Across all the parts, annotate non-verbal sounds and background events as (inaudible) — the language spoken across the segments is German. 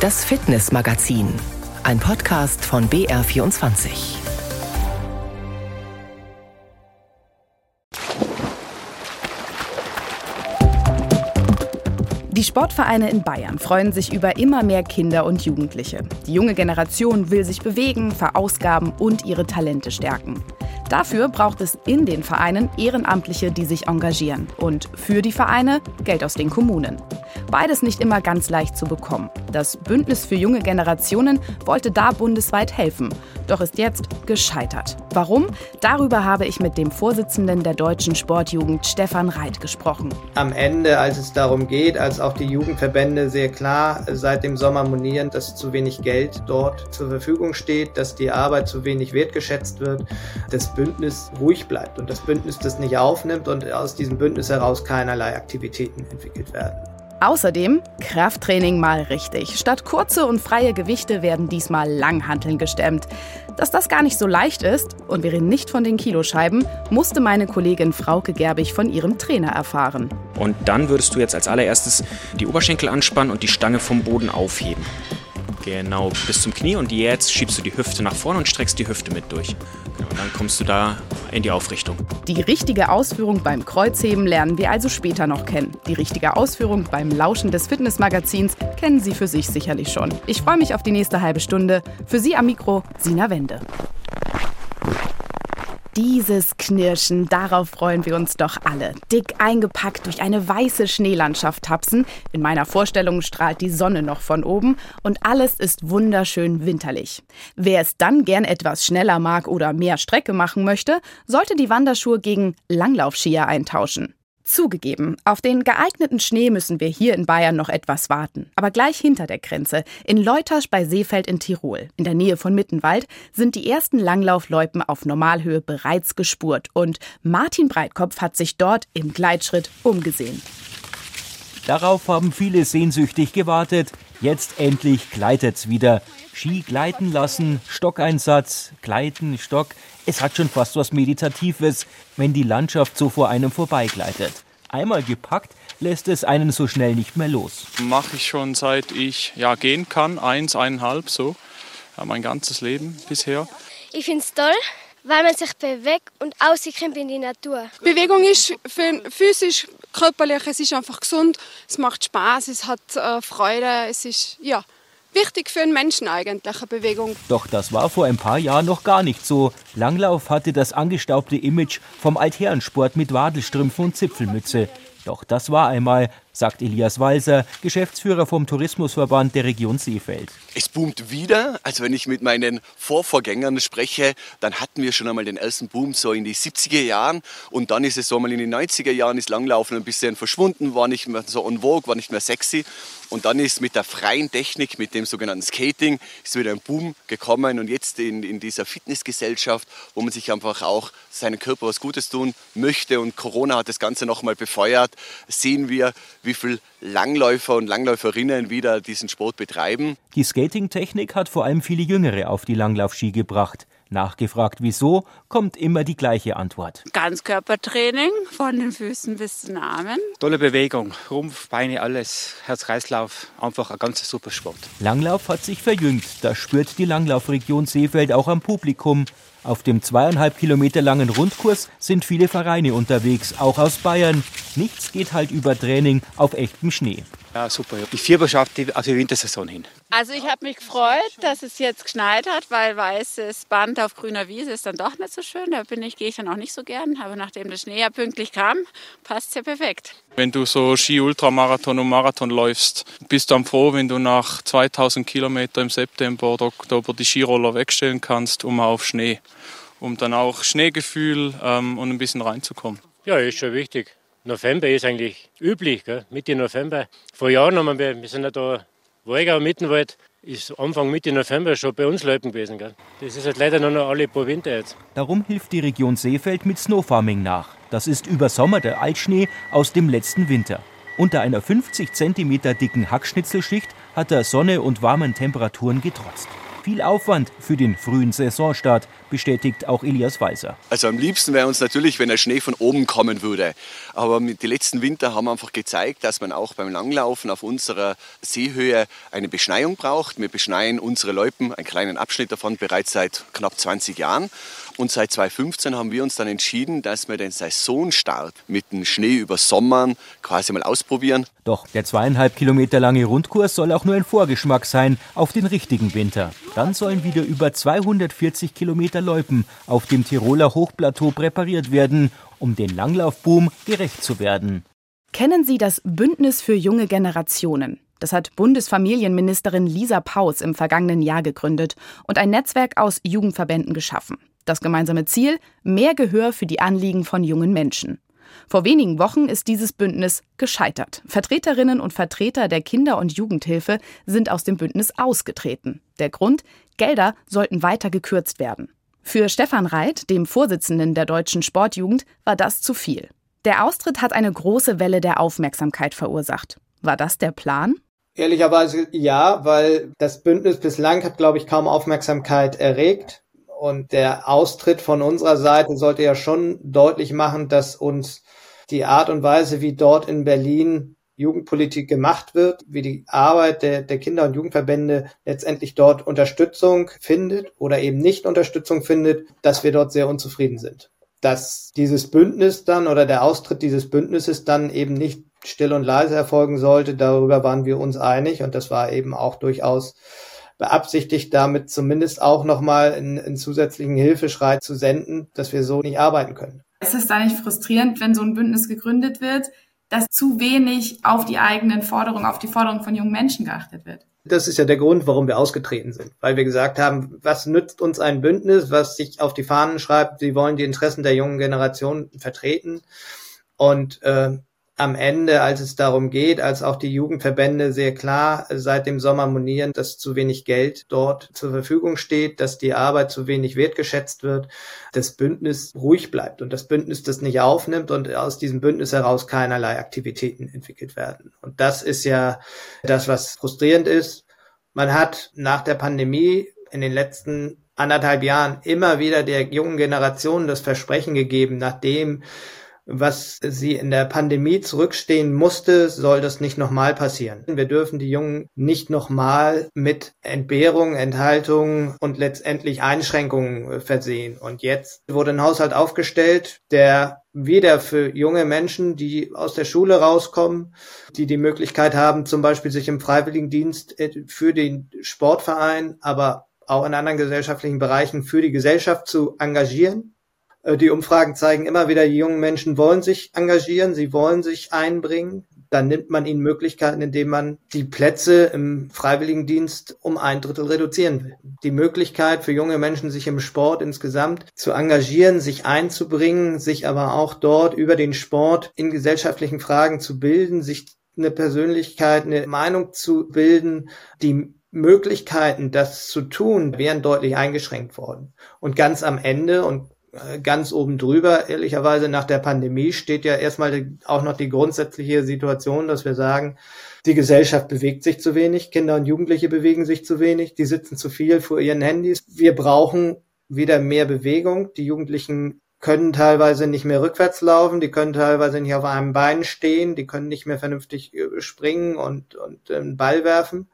Das Fitnessmagazin, ein Podcast von BR24. Die Sportvereine in Bayern freuen sich über immer mehr Kinder und Jugendliche. Die junge Generation will sich bewegen, verausgaben und ihre Talente stärken. Dafür braucht es in den Vereinen Ehrenamtliche, die sich engagieren und für die Vereine Geld aus den Kommunen. Beides nicht immer ganz leicht zu bekommen. Das Bündnis für junge Generationen wollte da bundesweit helfen, doch ist jetzt gescheitert. Warum? Darüber habe ich mit dem Vorsitzenden der deutschen Sportjugend Stefan Reit gesprochen. Am Ende, als es darum geht, als auch die Jugendverbände sehr klar seit dem Sommer monieren, dass zu wenig Geld dort zur Verfügung steht, dass die Arbeit zu wenig wertgeschätzt wird, das Bündnis ruhig bleibt und das Bündnis das nicht aufnimmt und aus diesem Bündnis heraus keinerlei Aktivitäten entwickelt werden. Außerdem Krafttraining mal richtig. Statt kurze und freie Gewichte werden diesmal Langhanteln gestemmt. Dass das gar nicht so leicht ist, und wir reden nicht von den Kiloscheiben, musste meine Kollegin Frauke Gerbig von ihrem Trainer erfahren. Und dann würdest du jetzt als allererstes die Oberschenkel anspannen und die Stange vom Boden aufheben. Genau, bis zum Knie und jetzt schiebst du die Hüfte nach vorne und streckst die Hüfte mit durch. Genau, dann kommst du da in die Aufrichtung. Die richtige Ausführung beim Kreuzheben lernen wir also später noch kennen. Die richtige Ausführung beim Lauschen des Fitnessmagazins kennen Sie für sich sicherlich schon. Ich freue mich auf die nächste halbe Stunde. Für Sie am Mikro Sina Wende. Dieses Knirschen, darauf freuen wir uns doch alle. Dick eingepackt durch eine weiße Schneelandschaft tapsen. In meiner Vorstellung strahlt die Sonne noch von oben und alles ist wunderschön winterlich. Wer es dann gern etwas schneller mag oder mehr Strecke machen möchte, sollte die Wanderschuhe gegen Langlaufskier eintauschen. Zugegeben, auf den geeigneten Schnee müssen wir hier in Bayern noch etwas warten. Aber gleich hinter der Grenze, in Leutasch bei Seefeld in Tirol, in der Nähe von Mittenwald, sind die ersten Langlaufloipen auf Normalhöhe bereits gespurt. Und Martin Breitkopf hat sich dort im Gleitschritt umgesehen. Darauf haben viele sehnsüchtig gewartet. Jetzt endlich gleitet's wieder. Ski gleiten lassen, Stockeinsatz, gleiten, Stock. Es hat schon fast was Meditatives, wenn die Landschaft so vor einem vorbeigleitet. Einmal gepackt, lässt es einen so schnell nicht mehr los. Mache ich schon seit ich ja, gehen kann, eins, eineinhalb so. Ja, mein ganzes Leben bisher. Ich finde es toll, weil man sich bewegt und rauskommt in die Natur. Bewegung ist für physisch, körperlich, es ist einfach gesund, es macht Spaß, es hat äh, Freude, es ist ja wichtig für einen Menschen eigentlich, eine Bewegung. Doch das war vor ein paar Jahren noch gar nicht so. Langlauf hatte das angestaubte Image vom Altherrensport mit Wadelstrümpfen und Zipfelmütze. Doch das war einmal, sagt Elias Walser, Geschäftsführer vom Tourismusverband der Region Seefeld. Es boomt wieder. Also wenn ich mit meinen Vorvorgängern spreche, dann hatten wir schon einmal den ersten Boom so in die 70er Jahren und dann ist es so einmal in den 90er Jahren ist Langlaufen ein bisschen verschwunden, war nicht mehr so on vogue, war nicht mehr sexy und dann ist mit der freien Technik, mit dem sogenannten Skating, ist wieder ein Boom gekommen und jetzt in, in dieser Fitnessgesellschaft, wo man sich einfach auch seinem Körper was Gutes tun möchte und Corona hat das Ganze nochmal befeuert, sehen wir, wie viele Langläufer und Langläuferinnen wieder diesen Sport betreiben. Die Skating-Technik hat vor allem viele Jüngere auf die Langlaufski gebracht. Nachgefragt wieso, kommt immer die gleiche Antwort. Ganzkörpertraining von den Füßen bis zu den Armen. Tolle Bewegung, Rumpf, Beine, alles, Herz-Kreislauf, einfach ein ganz super Sport. Langlauf hat sich verjüngt, das spürt die Langlaufregion Seefeld auch am Publikum. Auf dem zweieinhalb Kilometer langen Rundkurs sind viele Vereine unterwegs, auch aus Bayern. Nichts geht halt über Training auf echtem Schnee. Ja, super. Die Fieberschaft auf die Wintersaison hin. Also ich habe mich gefreut, dass es jetzt geschneit hat, weil weißes Band auf grüner Wiese ist dann doch nicht so schön. Da bin ich, gehe ich dann auch nicht so gern. Aber nachdem der Schnee ja pünktlich kam, passt es ja perfekt. Wenn du so Ski-Ultramarathon und Marathon läufst, bist du dann froh, wenn du nach 2000 Kilometern im September oder Oktober die Skiroller wegstellen kannst, um auf Schnee. Um dann auch Schneegefühl ähm, und ein bisschen reinzukommen. Ja, ist schon wichtig. November ist eigentlich üblich, gell? Mitte November. Vor Jahren haben wir, wir sind ja da Wolgau, Mittenwald, ist Anfang Mitte November schon bei uns Läupen gewesen. Gell? Das ist halt leider noch, noch alle paar Winter jetzt. Darum hilft die Region Seefeld mit Snowfarming nach. Das ist über Sommer der Altschnee aus dem letzten Winter. Unter einer 50 cm dicken Hackschnitzelschicht hat er Sonne und warmen Temperaturen getrotzt. Viel Aufwand für den frühen Saisonstart bestätigt auch Elias Weiser. Also am liebsten wäre uns natürlich, wenn der Schnee von oben kommen würde. Aber die letzten Winter haben einfach gezeigt, dass man auch beim Langlaufen auf unserer Seehöhe eine Beschneiung braucht. Wir beschneien unsere Loipen, einen kleinen Abschnitt davon, bereits seit knapp 20 Jahren. Und seit 2015 haben wir uns dann entschieden, dass wir den Saisonstart mit dem Schnee über Sommern quasi mal ausprobieren. Doch der zweieinhalb Kilometer lange Rundkurs soll auch nur ein Vorgeschmack sein auf den richtigen Winter. Dann sollen wieder über 240 Kilometer Loipen auf dem Tiroler Hochplateau präpariert werden, um den Langlaufboom gerecht zu werden. Kennen Sie das Bündnis für junge Generationen? Das hat Bundesfamilienministerin Lisa Paus im vergangenen Jahr gegründet und ein Netzwerk aus Jugendverbänden geschaffen. Das gemeinsame Ziel? Mehr Gehör für die Anliegen von jungen Menschen. Vor wenigen Wochen ist dieses Bündnis gescheitert. Vertreterinnen und Vertreter der Kinder- und Jugendhilfe sind aus dem Bündnis ausgetreten. Der Grund? Gelder sollten weiter gekürzt werden. Für Stefan Reit, dem Vorsitzenden der deutschen Sportjugend, war das zu viel. Der Austritt hat eine große Welle der Aufmerksamkeit verursacht. War das der Plan? Ehrlicherweise ja, weil das Bündnis bislang hat, glaube ich, kaum Aufmerksamkeit erregt. Und der Austritt von unserer Seite sollte ja schon deutlich machen, dass uns die Art und Weise, wie dort in Berlin Jugendpolitik gemacht wird, wie die Arbeit der, der Kinder- und Jugendverbände letztendlich dort Unterstützung findet oder eben nicht Unterstützung findet, dass wir dort sehr unzufrieden sind. Dass dieses Bündnis dann oder der Austritt dieses Bündnisses dann eben nicht still und leise erfolgen sollte, darüber waren wir uns einig und das war eben auch durchaus beabsichtigt, damit zumindest auch nochmal einen, einen zusätzlichen Hilfeschrei zu senden, dass wir so nicht arbeiten können. Ist es da nicht frustrierend, wenn so ein Bündnis gegründet wird, dass zu wenig auf die eigenen Forderungen, auf die Forderungen von jungen Menschen geachtet wird? Das ist ja der Grund, warum wir ausgetreten sind, weil wir gesagt haben, was nützt uns ein Bündnis, was sich auf die Fahnen schreibt, sie wollen die Interessen der jungen Generation vertreten und äh, am Ende, als es darum geht, als auch die Jugendverbände sehr klar seit dem Sommer monieren, dass zu wenig Geld dort zur Verfügung steht, dass die Arbeit zu wenig wertgeschätzt wird, das Bündnis ruhig bleibt und das Bündnis das nicht aufnimmt und aus diesem Bündnis heraus keinerlei Aktivitäten entwickelt werden. Und das ist ja das, was frustrierend ist. Man hat nach der Pandemie in den letzten anderthalb Jahren immer wieder der jungen Generation das Versprechen gegeben, nachdem was sie in der Pandemie zurückstehen musste, soll das nicht nochmal passieren. Wir dürfen die Jungen nicht nochmal mit Entbehrung, Enthaltung und letztendlich Einschränkungen äh, versehen. Und jetzt wurde ein Haushalt aufgestellt, der wieder für junge Menschen, die aus der Schule rauskommen, die die Möglichkeit haben, zum Beispiel sich im Freiwilligendienst äh, für den Sportverein, aber auch in anderen gesellschaftlichen Bereichen für die Gesellschaft zu engagieren die Umfragen zeigen immer wieder, die jungen Menschen wollen sich engagieren, sie wollen sich einbringen. Dann nimmt man ihnen Möglichkeiten, indem man die Plätze im Freiwilligendienst um ein Drittel reduzieren will. Die Möglichkeit für junge Menschen, sich im Sport insgesamt zu engagieren, sich einzubringen, sich aber auch dort über den Sport in gesellschaftlichen Fragen zu bilden, sich eine Persönlichkeit, eine Meinung zu bilden, die Möglichkeiten, das zu tun, wären deutlich eingeschränkt worden. Und ganz am Ende, und äh, ganz oben drüber. Ehrlicherweise nach der Pandemie steht ja erstmal auch noch die grundsätzliche Situation, dass wir sagen, die Gesellschaft bewegt sich zu wenig, Kinder und Jugendliche bewegen sich zu wenig, die sitzen zu viel vor ihren Handys. Wir brauchen wieder mehr Bewegung. Die Jugendlichen können teilweise nicht mehr rückwärts laufen, die können teilweise nicht auf einem Bein stehen, die können nicht mehr vernünftig äh, springen und, und einen ähm, Ball werfen.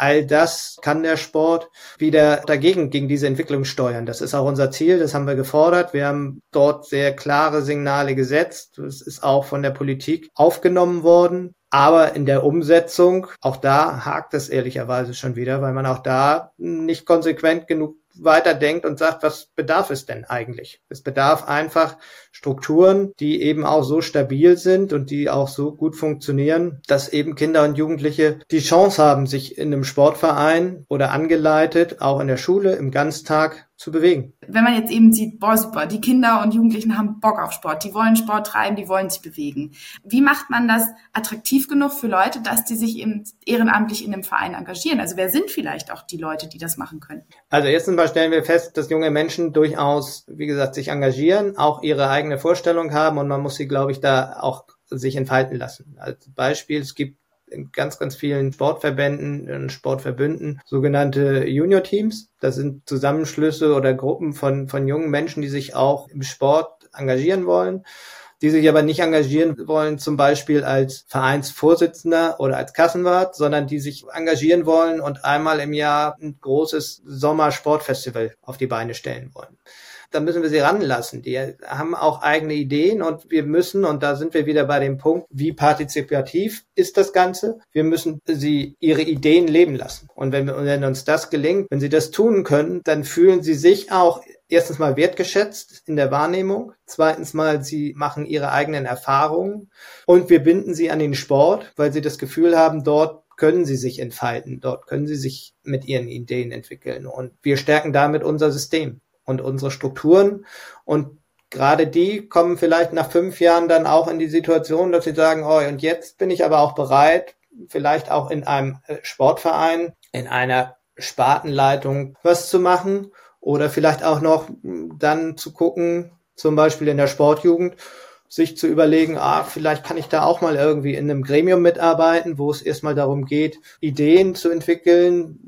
All das kann der Sport wieder dagegen, gegen diese Entwicklung steuern. Das ist auch unser Ziel, das haben wir gefordert. Wir haben dort sehr klare Signale gesetzt. Das ist auch von der Politik aufgenommen worden. Aber in der Umsetzung, auch da hakt es ehrlicherweise schon wieder, weil man auch da nicht konsequent genug weiterdenkt und sagt, was bedarf es denn eigentlich? Es bedarf einfach Strukturen, die eben auch so stabil sind und die auch so gut funktionieren, dass eben Kinder und Jugendliche die Chance haben, sich in einem Sportverein oder angeleitet, auch in der Schule, im Ganztag zu bewegen. Wenn man jetzt eben sieht, boah, super, die Kinder und Jugendlichen haben Bock auf Sport, die wollen Sport treiben, die wollen sich bewegen. Wie macht man das attraktiv genug für Leute, dass die sich eben ehrenamtlich in einem Verein engagieren? Also wer sind vielleicht auch die Leute, die das machen können? Also erstens mal stellen wir fest, dass junge Menschen durchaus, wie gesagt, sich engagieren, auch ihre eigene Vorstellung haben und man muss sie, glaube ich, da auch sich entfalten lassen. Als Beispiel, es gibt in ganz, ganz vielen Sportverbänden und Sportverbünden sogenannte Junior-Teams. Das sind Zusammenschlüsse oder Gruppen von, von jungen Menschen, die sich auch im Sport engagieren wollen die sich aber nicht engagieren wollen, zum Beispiel als Vereinsvorsitzender oder als Kassenwart, sondern die sich engagieren wollen und einmal im Jahr ein großes Sommersportfestival auf die Beine stellen wollen da müssen wir sie ranlassen. Die haben auch eigene Ideen und wir müssen, und da sind wir wieder bei dem Punkt, wie partizipativ ist das Ganze? Wir müssen sie ihre Ideen leben lassen. Und wenn, wenn uns das gelingt, wenn sie das tun können, dann fühlen sie sich auch erstens mal wertgeschätzt in der Wahrnehmung. Zweitens mal, sie machen ihre eigenen Erfahrungen und wir binden sie an den Sport, weil sie das Gefühl haben, dort können sie sich entfalten, dort können sie sich mit ihren Ideen entwickeln und wir stärken damit unser System und unsere Strukturen. Und gerade die kommen vielleicht nach fünf Jahren dann auch in die Situation, dass sie sagen, oh, und jetzt bin ich aber auch bereit, vielleicht auch in einem äh, Sportverein, in einer Spartenleitung was zu machen oder vielleicht auch noch dann zu gucken, zum Beispiel in der Sportjugend, sich zu überlegen, ah, vielleicht kann ich da auch mal irgendwie in einem Gremium mitarbeiten, wo es erstmal darum geht, Ideen zu entwickeln,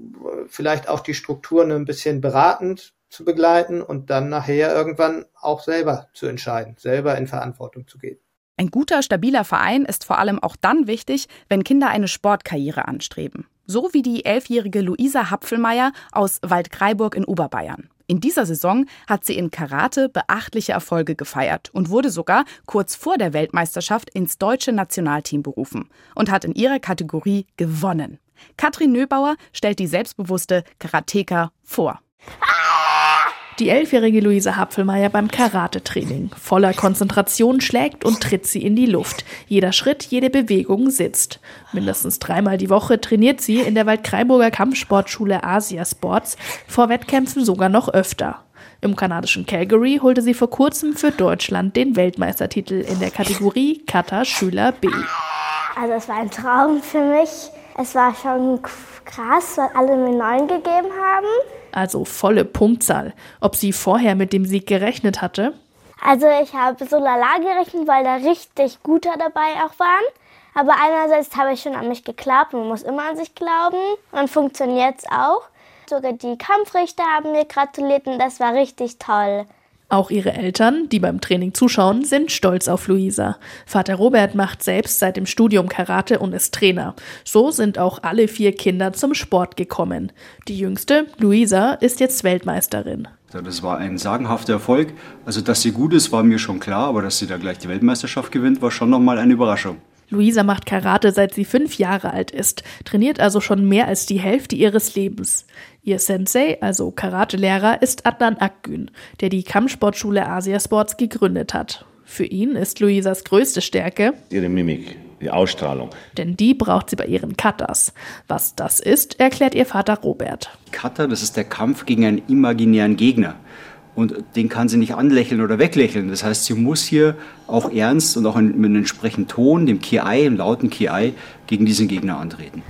vielleicht auch die Strukturen ein bisschen beratend zu begleiten und dann nachher irgendwann auch selber zu entscheiden, selber in Verantwortung zu gehen. Ein guter, stabiler Verein ist vor allem auch dann wichtig, wenn Kinder eine Sportkarriere anstreben. So wie die elfjährige Luisa Hapfelmeier aus Waldkraiburg in Oberbayern. In dieser Saison hat sie in Karate beachtliche Erfolge gefeiert und wurde sogar kurz vor der Weltmeisterschaft ins deutsche Nationalteam berufen und hat in ihrer Kategorie gewonnen. Katrin Nöbauer stellt die selbstbewusste Karateka vor. Die elfjährige Luise Hapfelmeier beim Karate-Training. Voller Konzentration schlägt und tritt sie in die Luft. Jeder Schritt, jede Bewegung sitzt. Mindestens dreimal die Woche trainiert sie in der Waldkraiburger Kampfsportschule Asia Sports, vor Wettkämpfen sogar noch öfter. Im kanadischen Calgary holte sie vor kurzem für Deutschland den Weltmeistertitel in der Kategorie Kata Schüler B. Also es war ein Traum für mich. Es war schon krass, weil alle mir neun gegeben haben also volle Punktzahl. Ob sie vorher mit dem Sieg gerechnet hatte? Also ich habe so lala gerechnet, weil da richtig gute dabei auch waren. Aber einerseits habe ich schon an mich geglaubt, man muss immer an sich glauben und funktioniert es auch. Sogar die Kampfrichter haben mir gratuliert und das war richtig toll. Auch ihre Eltern, die beim Training zuschauen, sind stolz auf Luisa. Vater Robert macht selbst seit dem Studium Karate und ist Trainer. So sind auch alle vier Kinder zum Sport gekommen. Die jüngste, Luisa, ist jetzt Weltmeisterin. Das war ein sagenhafter Erfolg. Also, dass sie gut ist, war mir schon klar, aber dass sie da gleich die Weltmeisterschaft gewinnt, war schon nochmal eine Überraschung. Luisa macht Karate seit sie fünf Jahre alt ist, trainiert also schon mehr als die Hälfte ihres Lebens. Ihr Sensei, also Karatelehrer, ist Adnan Akgün, der die Kampfsportschule Asia Sports gegründet hat. Für ihn ist Luisas größte Stärke ihre Mimik, die Ausstrahlung. Denn die braucht sie bei ihren Katas. Was das ist, erklärt ihr Vater Robert. Kata, das ist der Kampf gegen einen imaginären Gegner und den kann sie nicht anlächeln oder weglächeln. Das heißt, sie muss hier auch ernst und auch mit einem entsprechenden Ton, dem Ki-Ai, dem lauten Ki-Ai, gegen diesen Gegner antreten.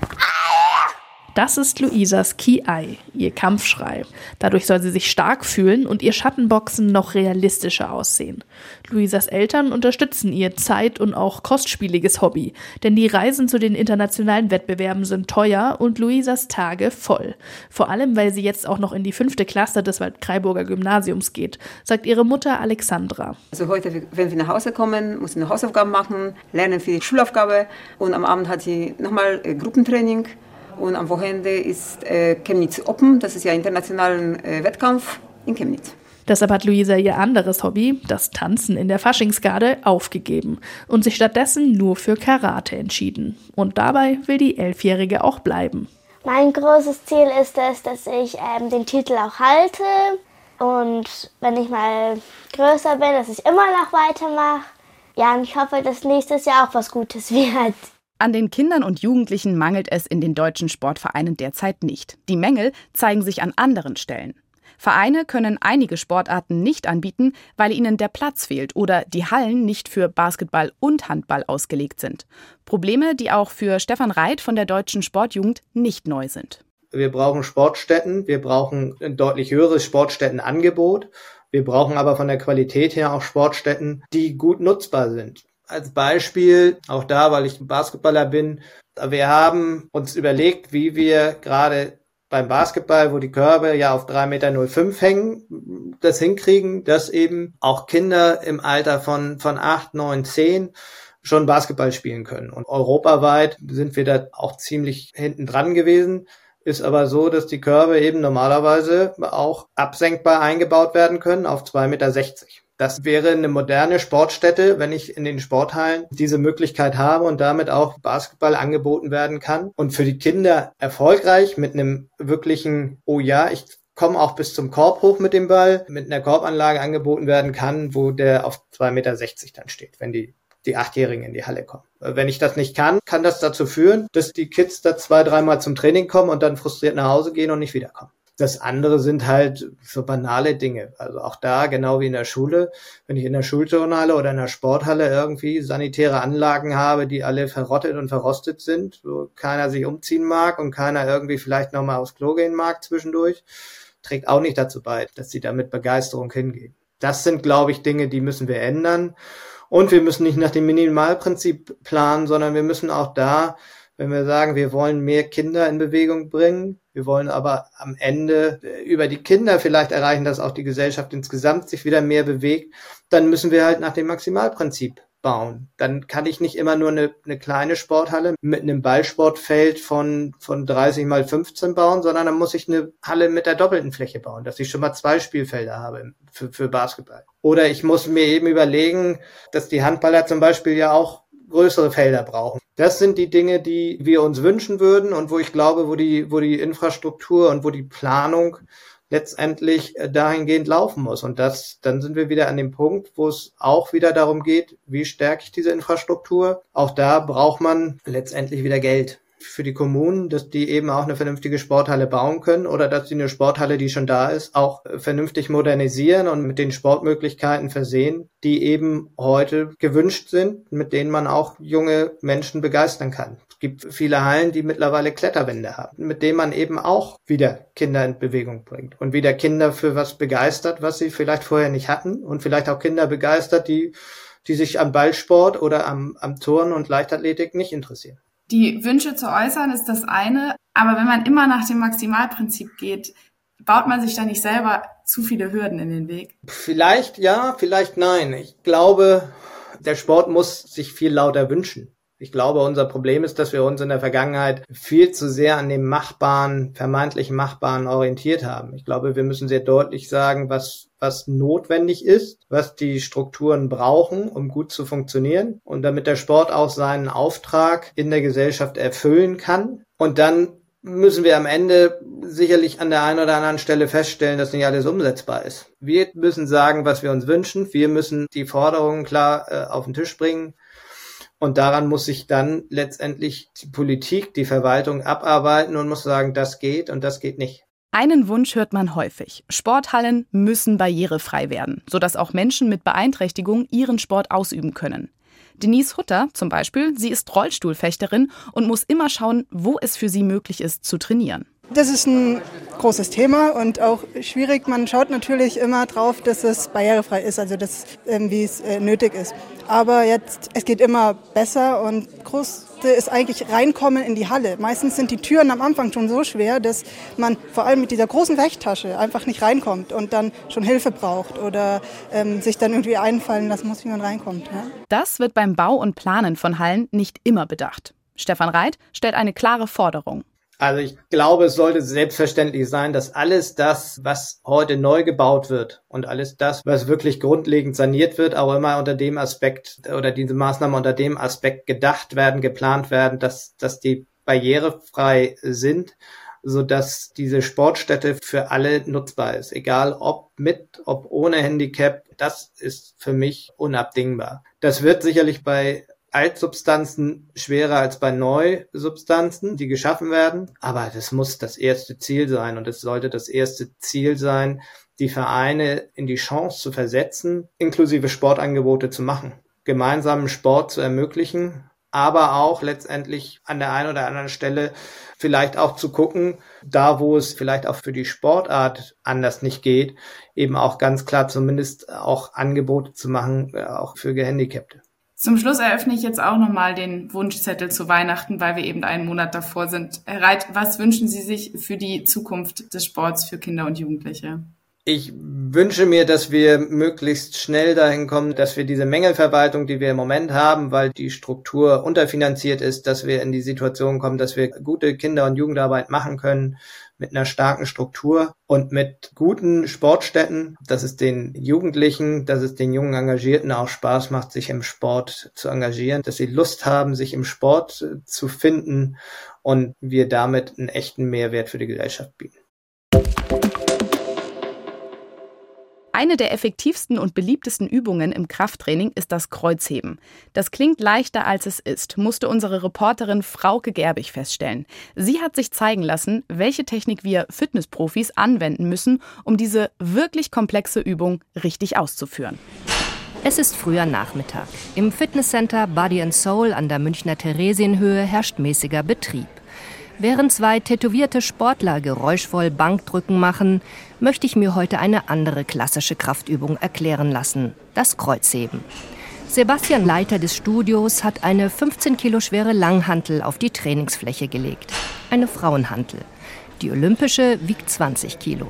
Das ist Luisas Ki-Ai, ihr Kampfschrei. Dadurch soll sie sich stark fühlen und ihr Schattenboxen noch realistischer aussehen. Luisas Eltern unterstützen ihr zeit- und auch kostspieliges Hobby, denn die Reisen zu den internationalen Wettbewerben sind teuer und Luisas Tage voll. Vor allem, weil sie jetzt auch noch in die fünfte Klasse des Waldkraiburger Gymnasiums geht, sagt ihre Mutter Alexandra. Also heute, wenn sie nach Hause kommen, muss sie eine Hausaufgabe machen, lernen für die Schulaufgabe und am Abend hat sie nochmal äh, Gruppentraining und am Wochenende ist äh, Chemnitz Open, das ist ja internationalen äh, Wettkampf in Chemnitz. Deshalb hat Luisa ihr anderes Hobby, das Tanzen in der Faschingsgarde, aufgegeben und sich stattdessen nur für Karate entschieden. Und dabei will die Elfjährige auch bleiben. Mein großes Ziel ist es, dass ich ähm, den Titel auch halte und wenn ich mal größer bin, dass ich immer noch weitermache. Ja, und ich hoffe, dass nächstes Jahr auch was Gutes (laughs) wird. An den Kindern und Jugendlichen mangelt es in den deutschen Sportvereinen derzeit nicht. Die Mängel zeigen sich an anderen Stellen. Vereine können einige Sportarten nicht anbieten, weil ihnen der Platz fehlt oder die Hallen nicht für Basketball und Handball ausgelegt sind. Probleme, die auch für Stefan Reit von der deutschen Sportjugend nicht neu sind. Wir brauchen Sportstätten, wir brauchen ein deutlich höheres Sportstättenangebot. Wir brauchen aber von der Qualität her auch Sportstätten, die gut nutzbar sind als Beispiel, auch da, weil ich Basketballer bin, Wir haben uns überlegt, wie wir gerade beim Basketball, wo die Körbe ja auf 3,05 Meter hängen, das hinkriegen, dass eben auch Kinder im Alter von, von 8, 9, 10 schon Basketball spielen können. Und europaweit sind wir da auch ziemlich hinten dran gewesen. Ist aber so, dass die Körbe eben normalerweise auch absenkbar eingebaut werden können auf 2,60 Meter. Das wäre eine moderne Sportstätte, wenn ich in den Sporthallen diese Möglichkeit habe und damit auch Basketball angeboten werden kann. Und für die Kinder erfolgreich mit einem wirklichen, oh ja, ich komme auch bis zum Korb hoch mit dem Ball, mit einer Korbanlage angeboten werden kann, wo der auf 2,60 Meter dann steht, wenn die die Achtjährigen in die Halle kommen. Wenn ich das nicht kann, kann das dazu führen, dass die Kids da zwei, dreimal zum Training kommen und dann frustriert nach Hause gehen und nicht wiederkommen. Das andere sind halt so banale Dinge. Also auch da, genau wie in der Schule, wenn ich in der Schulturnhalle oder in der Sporthalle irgendwie sanitäre Anlagen habe, die alle verrottet und verrostet sind, wo keiner sich umziehen mag und keiner irgendwie vielleicht nochmal aufs Klo gehen mag zwischendurch, trägt auch nicht dazu bei, dass sie da mit Begeisterung hingehen. Das sind, glaube ich, Dinge, die müssen wir ändern. Und wir müssen nicht nach dem Minimalprinzip planen, sondern wir müssen auch da wenn wir sagen, wir wollen mehr Kinder in Bewegung bringen, wir wollen aber am Ende äh, über die Kinder vielleicht erreichen, dass auch die Gesellschaft insgesamt sich wieder mehr bewegt, dann müssen wir halt nach dem Maximalprinzip bauen. Dann kann ich nicht immer nur eine, eine kleine Sporthalle mit einem Ballsportfeld von, von 30 mal 15 bauen, sondern dann muss ich eine Halle mit der doppelten Fläche bauen, dass ich schon mal zwei Spielfelder habe für, für Basketball. Oder ich muss mir eben überlegen, dass die Handballer zum Beispiel ja auch größere Felder brauchen. Das sind die Dinge, die wir uns wünschen würden und wo ich glaube, wo die, wo die Infrastruktur und wo die Planung letztendlich äh, dahingehend laufen muss. Und das, dann sind wir wieder an dem Punkt, wo es auch wieder darum geht, wie stärke ich diese Infrastruktur. Auch da braucht man letztendlich wieder Geld für die Kommunen, dass die eben auch eine vernünftige Sporthalle bauen können oder dass sie eine Sporthalle, die schon da ist, auch vernünftig modernisieren und mit den Sportmöglichkeiten versehen, die eben heute gewünscht sind, mit denen man auch junge Menschen begeistern kann. Es gibt viele Hallen, die mittlerweile Kletterwände haben, mit denen man eben auch wieder Kinder in Bewegung bringt und wieder Kinder für was begeistert, was sie vielleicht vorher nicht hatten und vielleicht auch Kinder begeistert, die die sich am Ballsport oder am, am Turnen und Leichtathletik nicht interessieren. Die Wünsche zu äußern ist das eine, aber wenn man immer nach dem Maximalprinzip geht, baut man sich da nicht selber zu viele Hürden in den Weg? Vielleicht ja, vielleicht nein. Ich glaube, der Sport muss sich viel lauter wünschen. Ich glaube, unser Problem ist, dass wir uns in der Vergangenheit viel zu sehr an dem Machbaren, vermeintlichen Machbaren orientiert haben. Ich glaube, wir müssen sehr deutlich sagen, was, was notwendig ist, was die Strukturen brauchen, um gut zu funktionieren und damit der Sport auch seinen Auftrag in der Gesellschaft erfüllen kann. Und dann müssen wir am Ende sicherlich an der einen oder anderen Stelle feststellen, dass nicht alles umsetzbar ist. Wir müssen sagen, was wir uns wünschen. Wir müssen die Forderungen klar äh, auf den Tisch bringen. Und daran muss sich dann letztendlich die Politik, die Verwaltung abarbeiten und muss sagen, das geht und das geht nicht. Einen Wunsch hört man häufig. Sporthallen müssen barrierefrei werden, sodass auch Menschen mit Beeinträchtigung ihren Sport ausüben können. Denise Hutter zum Beispiel, sie ist Rollstuhlfechterin und muss immer schauen, wo es für sie möglich ist zu trainieren. Das ist ein großes Thema und auch schwierig. Man schaut natürlich immer drauf, dass es barrierefrei ist, also dass, ähm, wie es äh, nötig ist. Aber jetzt, es geht immer besser und Größte ist eigentlich reinkommen in die Halle. Meistens sind die Türen am Anfang schon so schwer, dass man vor allem mit dieser großen Wächttasche einfach nicht reinkommt und dann schon Hilfe braucht oder ähm, sich dann irgendwie einfallen lassen muss, wie man reinkommt. Ja? Das wird beim Bau und Planen von Hallen nicht immer bedacht. Stefan Reit stellt eine klare Forderung. Also ich glaube, es sollte selbstverständlich sein, dass alles das, was heute neu gebaut wird und alles das, was wirklich grundlegend saniert wird, auch immer unter dem Aspekt oder diese Maßnahmen unter dem Aspekt gedacht werden, geplant werden, dass, dass die barrierefrei sind, so dass diese Sportstätte für alle nutzbar ist, egal ob mit, ob ohne Handicap. Das ist für mich unabdingbar. Das wird sicherlich bei Altsubstanzen schwerer als bei Neusubstanzen, die geschaffen werden. Aber das muss das erste Ziel sein und es sollte das erste Ziel sein, die Vereine in die Chance zu versetzen, inklusive Sportangebote zu machen, gemeinsamen Sport zu ermöglichen, aber auch letztendlich an der einen oder anderen Stelle vielleicht auch zu gucken, da wo es vielleicht auch für die Sportart anders nicht geht, eben auch ganz klar zumindest auch Angebote zu machen, äh, auch für Gehandicapte. Zum Schluss eröffne ich jetzt auch nochmal den Wunschzettel zu Weihnachten, weil wir eben einen Monat davor sind. Herr Reit, was wünschen Sie sich für die Zukunft des Sports für Kinder und Jugendliche? Ich wünsche mir, dass wir möglichst schnell dahin kommen, dass wir diese Mängelverwaltung, die wir im Moment haben, weil die Struktur unterfinanziert ist, dass wir in die Situation kommen, dass wir gute Kinder- und Jugendarbeit machen können mit einer starken Struktur und mit guten Sportstätten, dass es den Jugendlichen, dass es den jungen Engagierten auch Spaß macht, sich im Sport zu engagieren, dass sie Lust haben, sich im Sport zu finden und wir damit einen echten Mehrwert für die Gesellschaft bieten. Eine der effektivsten und beliebtesten Übungen im Krafttraining ist das Kreuzheben. Das klingt leichter als es ist, musste unsere Reporterin Frauke Gerbig feststellen. Sie hat sich zeigen lassen, welche Technik wir Fitnessprofis anwenden müssen, um diese wirklich komplexe Übung richtig auszuführen. Es ist früher Nachmittag. Im Fitnesscenter Body and Soul an der Münchner Theresienhöhe herrscht mäßiger Betrieb. Während zwei tätowierte Sportler geräuschvoll Bankdrücken machen, möchte ich mir heute eine andere klassische Kraftübung erklären lassen, das Kreuzheben. Sebastian Leiter des Studios hat eine 15 Kilo schwere Langhantel auf die Trainingsfläche gelegt. Eine Frauenhantel. Die olympische wiegt 20 Kilo.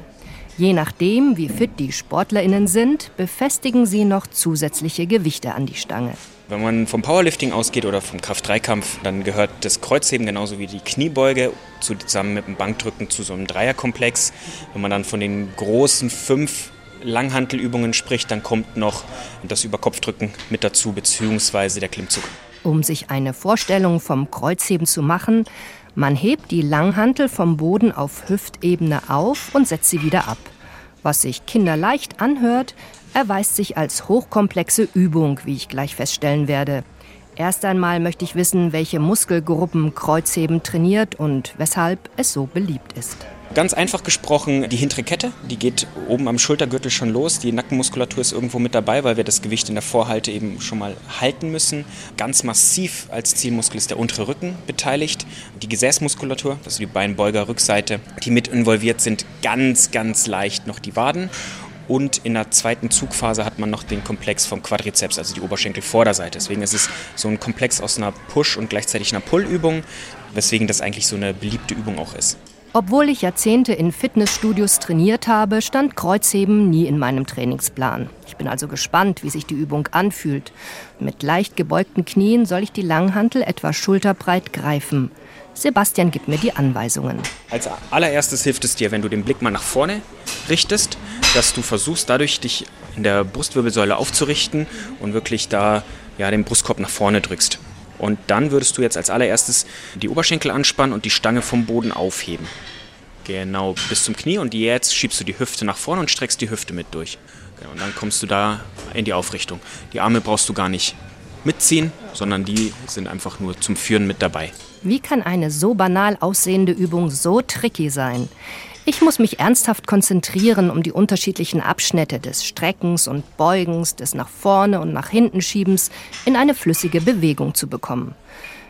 Je nachdem, wie fit die SportlerInnen sind, befestigen sie noch zusätzliche Gewichte an die Stange. Wenn man vom Powerlifting ausgeht oder vom Kraft-3-Kampf, dann gehört das Kreuzheben genauso wie die Kniebeuge zusammen mit dem Bankdrücken zu so einem Dreierkomplex. Wenn man dann von den großen fünf Langhantelübungen spricht, dann kommt noch das Überkopfdrücken mit dazu, beziehungsweise der Klimmzug. Um sich eine Vorstellung vom Kreuzheben zu machen, man hebt die Langhantel vom Boden auf Hüftebene auf und setzt sie wieder ab. Was sich kinderleicht anhört, erweist sich als hochkomplexe Übung, wie ich gleich feststellen werde. Erst einmal möchte ich wissen, welche Muskelgruppen Kreuzheben trainiert und weshalb es so beliebt ist. Ganz einfach gesprochen, die hintere Kette, die geht oben am Schultergürtel schon los. Die Nackenmuskulatur ist irgendwo mit dabei, weil wir das Gewicht in der Vorhalte eben schon mal halten müssen. Ganz massiv als Zielmuskel ist der untere Rücken beteiligt. Die Gesäßmuskulatur, ist die Beinbeuger Rückseite, die mit involviert sind, ganz, ganz leicht noch die Waden. Und in der zweiten Zugphase hat man noch den Komplex vom Quadrizeps, also die Oberschenkelvorderseite. Deswegen ist es so ein Komplex aus einer Push- und gleichzeitig einer Pull-Übung, weswegen das eigentlich so eine beliebte Übung auch ist. Obwohl ich Jahrzehnte in Fitnessstudios trainiert habe, stand Kreuzheben nie in meinem Trainingsplan. Ich bin also gespannt, wie sich die Übung anfühlt. Mit leicht gebeugten Knien soll ich die Langhantel etwa schulterbreit greifen. Sebastian gibt mir die Anweisungen. Als allererstes hilft es dir, wenn du den Blick mal nach vorne richtest, dass du versuchst, dadurch dich in der Brustwirbelsäule aufzurichten und wirklich da ja, den Brustkorb nach vorne drückst. Und dann würdest du jetzt als allererstes die Oberschenkel anspannen und die Stange vom Boden aufheben. Genau, bis zum Knie und jetzt schiebst du die Hüfte nach vorne und streckst die Hüfte mit durch. Genau, und dann kommst du da in die Aufrichtung. Die Arme brauchst du gar nicht mitziehen, sondern die sind einfach nur zum Führen mit dabei. Wie kann eine so banal aussehende Übung so tricky sein? Ich muss mich ernsthaft konzentrieren, um die unterschiedlichen Abschnitte des Streckens und Beugens, des nach vorne und nach hinten Schiebens in eine flüssige Bewegung zu bekommen.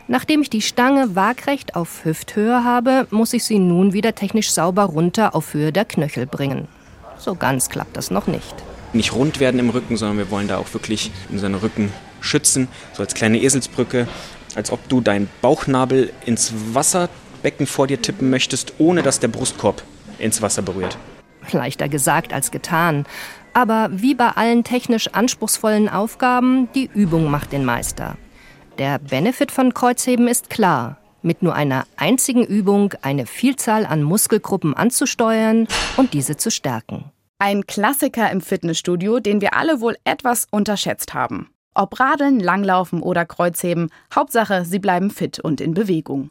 Nachdem ich die Stange waagrecht auf Hüfthöhe habe, muss ich sie nun wieder technisch sauber runter auf Höhe der Knöchel bringen. So ganz klappt das noch nicht. Nicht rund werden im Rücken, sondern wir wollen da auch wirklich unseren Rücken schützen, so als kleine Eselsbrücke, als ob du deinen Bauchnabel ins Wasserbecken vor dir tippen möchtest, ohne dass der Brustkorb ins Wasser berührt. Leichter gesagt als getan. Aber wie bei allen technisch anspruchsvollen Aufgaben, die Übung macht den Meister. Der Benefit von Kreuzheben ist klar. Mit nur einer einzigen Übung eine Vielzahl an Muskelgruppen anzusteuern und diese zu stärken. Ein Klassiker im Fitnessstudio, den wir alle wohl etwas unterschätzt haben. Ob Radeln, Langlaufen oder Kreuzheben, Hauptsache, sie bleiben fit und in Bewegung.